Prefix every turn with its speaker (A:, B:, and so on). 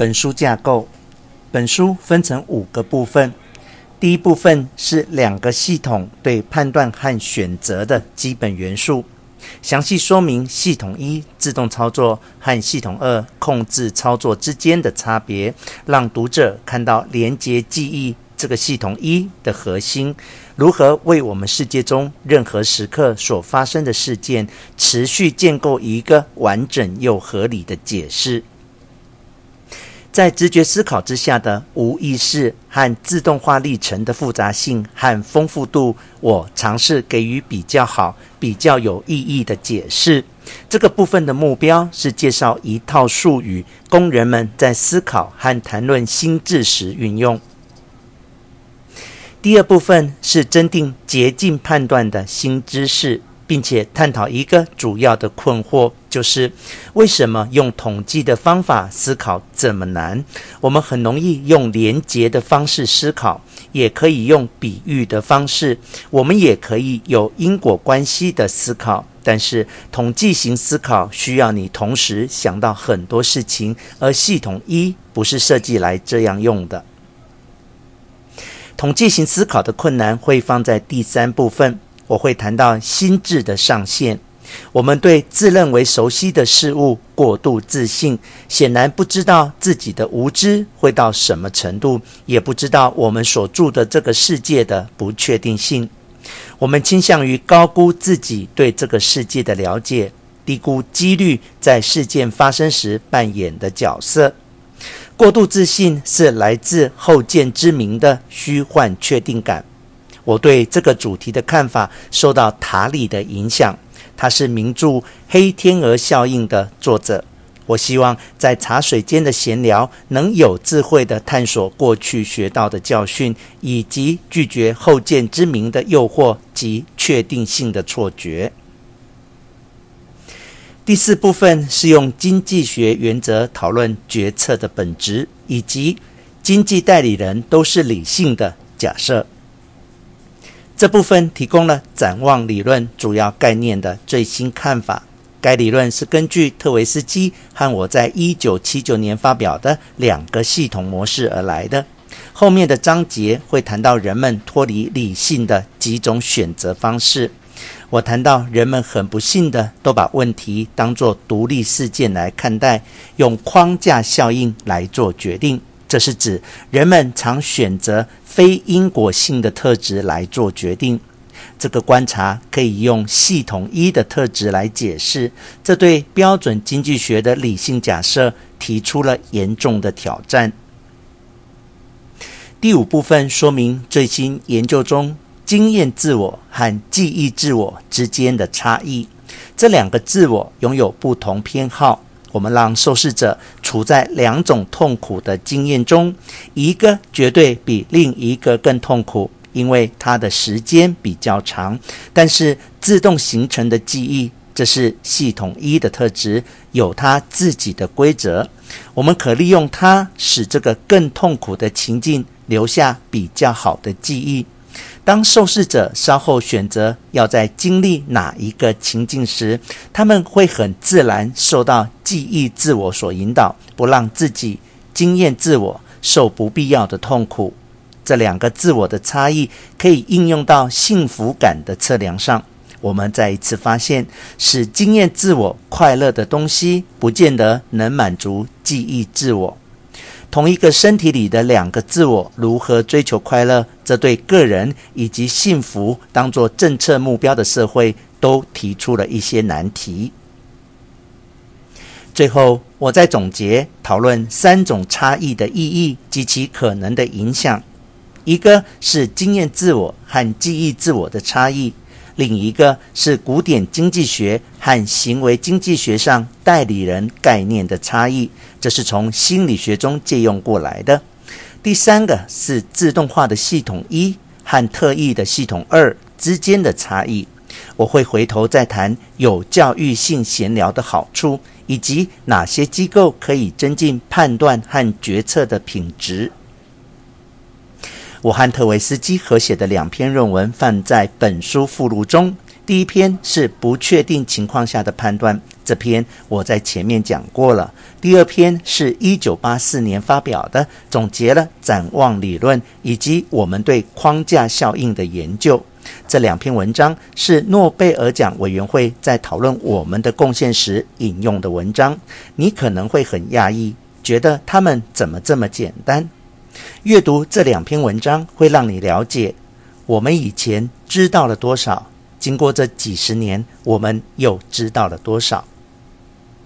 A: 本书架构，本书分成五个部分。第一部分是两个系统对判断和选择的基本元素，详细说明系统一自动操作和系统二控制操作之间的差别，让读者看到连接记忆这个系统一的核心，如何为我们世界中任何时刻所发生的事件持续建构一个完整又合理的解释。在直觉思考之下的无意识和自动化历程的复杂性和丰富度，我尝试给予比较好、比较有意义的解释。这个部分的目标是介绍一套术语，供人们在思考和谈论心智时运用。第二部分是增订捷径判断的新知识。并且探讨一个主要的困惑，就是为什么用统计的方法思考这么难？我们很容易用连结的方式思考，也可以用比喻的方式，我们也可以有因果关系的思考。但是统计型思考需要你同时想到很多事情，而系统一不是设计来这样用的。统计型思考的困难会放在第三部分。我会谈到心智的上限。我们对自认为熟悉的事物过度自信，显然不知道自己的无知会到什么程度，也不知道我们所住的这个世界的不确定性。我们倾向于高估自己对这个世界的了解，低估几率在事件发生时扮演的角色。过度自信是来自后见之明的虚幻确定感。我对这个主题的看法受到塔里的影响，他是名著《黑天鹅效应》的作者。我希望在茶水间的闲聊能有智慧地探索过去学到的教训，以及拒绝后见之明的诱惑及确定性的错觉。第四部分是用经济学原则讨论决策的本质，以及经济代理人都是理性的假设。这部分提供了展望理论主要概念的最新看法。该理论是根据特维斯基和我在一九七九年发表的两个系统模式而来的。后面的章节会谈到人们脱离理性的几种选择方式。我谈到人们很不幸的都把问题当作独立事件来看待，用框架效应来做决定。这是指人们常选择非因果性的特质来做决定。这个观察可以用系统一的特质来解释，这对标准经济学的理性假设提出了严重的挑战。第五部分说明最新研究中经验自我和记忆自我之间的差异。这两个自我拥有不同偏好。我们让受试者处在两种痛苦的经验中，一个绝对比另一个更痛苦，因为它的时间比较长。但是自动形成的记忆，这是系统一的特质，有它自己的规则。我们可利用它，使这个更痛苦的情境留下比较好的记忆。当受试者稍后选择要在经历哪一个情境时，他们会很自然受到记忆自我所引导，不让自己经验自我受不必要的痛苦。这两个自我的差异可以应用到幸福感的测量上。我们再一次发现，使经验自我快乐的东西，不见得能满足记忆自我。同一个身体里的两个自我如何追求快乐？这对个人以及幸福当作政策目标的社会都提出了一些难题。最后，我再总结讨论三种差异的意义及其可能的影响：一个是经验自我和记忆自我的差异。另一个是古典经济学和行为经济学上代理人概念的差异，这是从心理学中借用过来的。第三个是自动化的系统一和特异的系统二之间的差异。我会回头再谈有教育性闲聊的好处，以及哪些机构可以增进判断和决策的品质。我和特维斯基合写的两篇论文放在本书附录中。第一篇是不确定情况下的判断，这篇我在前面讲过了。第二篇是一九八四年发表的，总结了展望理论以及我们对框架效应的研究。这两篇文章是诺贝尔奖委员会在讨论我们的贡献时引用的文章。你可能会很讶异，觉得他们怎么这么简单？阅读这两篇文章会让你了解我们以前知道了多少，经过这几十年，我们又知道了多少。